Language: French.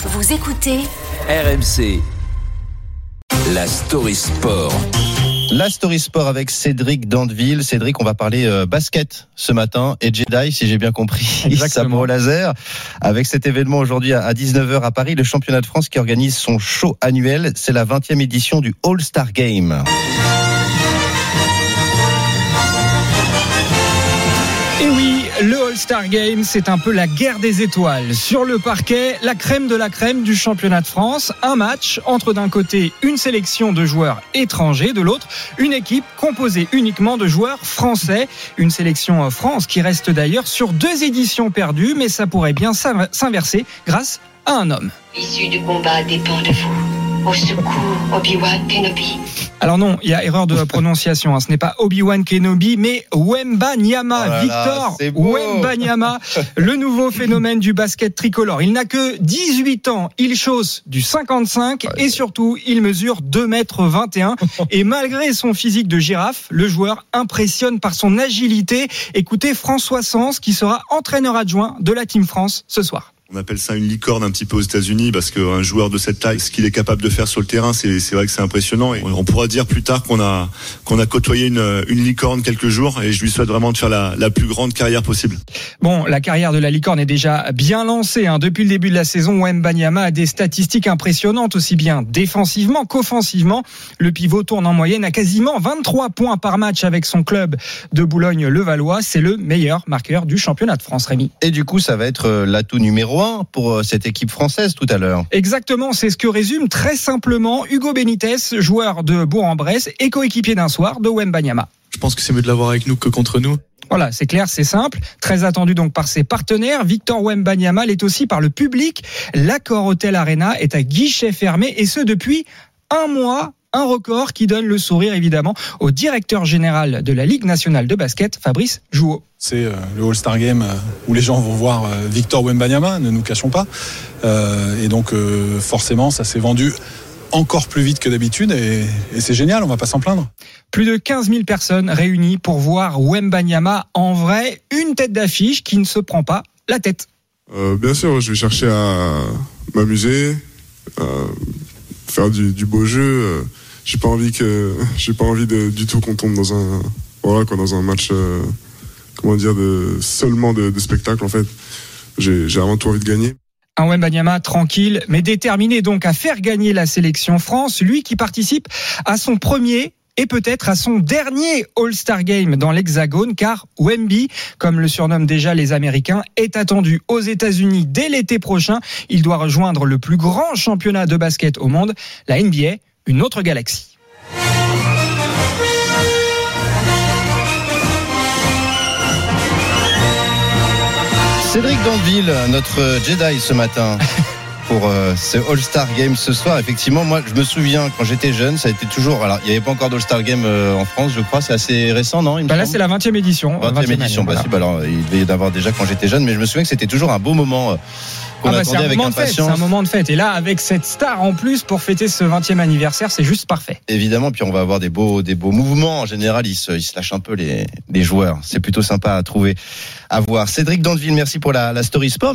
Vous écoutez RMC. La story sport. La Story Sport avec Cédric Dandeville. Cédric, on va parler euh, basket ce matin et Jedi, si j'ai bien compris, sabre laser. Avec cet événement aujourd'hui à 19h à Paris, le championnat de France qui organise son show annuel. C'est la 20e édition du All-Star Game. Et oui, le All-Star Game, c'est un peu la guerre des étoiles. Sur le parquet, la crème de la crème du championnat de France. Un match entre d'un côté une sélection de joueurs étrangers, de l'autre une équipe composée uniquement de joueurs français. Une sélection France qui reste d'ailleurs sur deux éditions perdues, mais ça pourrait bien s'inverser grâce à un homme. L'issue du combat dépend de vous. Au secours, Obi-Wan Kenobi. Alors non, il y a erreur de prononciation. Hein. Ce n'est pas Obi-Wan Kenobi, mais Wemba Nyama. Oh là là, Victor. Wemba Nyama, le nouveau phénomène du basket tricolore. Il n'a que 18 ans. Il chausse du 55 et surtout, il mesure 2 mètres 21. Et malgré son physique de girafe, le joueur impressionne par son agilité. Écoutez François Sens, qui sera entraîneur adjoint de la Team France ce soir. On appelle ça une licorne un petit peu aux États-Unis parce qu'un joueur de cette taille, ce qu'il est capable de faire sur le terrain, c'est vrai que c'est impressionnant. Et on pourra dire plus tard qu'on a qu'on a côtoyé une, une licorne quelques jours et je lui souhaite vraiment de faire la, la plus grande carrière possible. Bon, la carrière de la licorne est déjà bien lancée. hein. Depuis le début de la saison, Wembanyama a des statistiques impressionnantes, aussi bien défensivement qu'offensivement. Le pivot tourne en moyenne à quasiment 23 points par match avec son club de Boulogne-le-Valois. C'est le meilleur marqueur du championnat de France, Rémi. Et du coup, ça va être euh, l'atout numéro un pour euh, cette équipe française tout à l'heure. Exactement, c'est ce que résume très simplement Hugo Benitez, joueur de Bourg-en-Bresse et coéquipier d'un soir de Wembanyama. Je pense que c'est mieux de l'avoir avec nous que contre nous. Voilà, c'est clair, c'est simple. Très attendu donc par ses partenaires. Victor Wembanyama l'est aussi par le public. L'accord Hotel Arena est à guichet fermé et ce depuis un mois. Un record qui donne le sourire évidemment au directeur général de la Ligue nationale de basket, Fabrice Jouot. C'est euh, le All-Star Game euh, où les gens vont voir euh, Victor Wembanyama, ne nous cachons pas. Et donc forcément, ça s'est vendu encore plus vite que d'habitude et, et c'est génial, on va pas s'en plaindre. Plus de 15 000 personnes réunies pour voir Wembanyama en vrai, une tête d'affiche qui ne se prend pas la tête. Euh, bien sûr, je vais chercher à m'amuser, à faire du, du beau jeu. J'ai pas envie que, j'ai pas envie du tout qu'on tombe dans un, voilà quoi, dans un match, euh, comment dire, de seulement de, spectacle en fait. J'ai avant tout envie de gagner. Un Wembanyama tranquille, mais déterminé donc à faire gagner la sélection France, lui qui participe à son premier et peut-être à son dernier All-Star Game dans l'Hexagone, car Wemby, comme le surnomment déjà les Américains, est attendu aux États-Unis dès l'été prochain. Il doit rejoindre le plus grand championnat de basket au monde, la NBA, une autre galaxie. Cédric Dandeville, notre Jedi ce matin. Pour euh, ce All-Star Game ce soir, effectivement, moi je me souviens quand j'étais jeune, ça a été toujours. Alors, il n'y avait pas encore d'All-Star Game euh, en France, je crois, c'est assez récent, non Bah là, c'est la 20e édition. 20e 20e édition. année, Bah, voilà. si, bah alors, il devait y en avoir déjà quand j'étais jeune, mais je me souviens que c'était toujours un beau moment euh, qu'on Ah bah, c'est attendait un avec moment de fête, c'est un moment de fête. Et là, avec cette star en plus pour fêter ce 20e anniversaire, c'est juste parfait. Évidemment, puis on va avoir des beaux, des beaux mouvements. En général, ils se, ils se lâchent un peu les, les joueurs. C'est plutôt sympa à trouver, à voir. Cédric Dandeville, merci pour la, la story sport.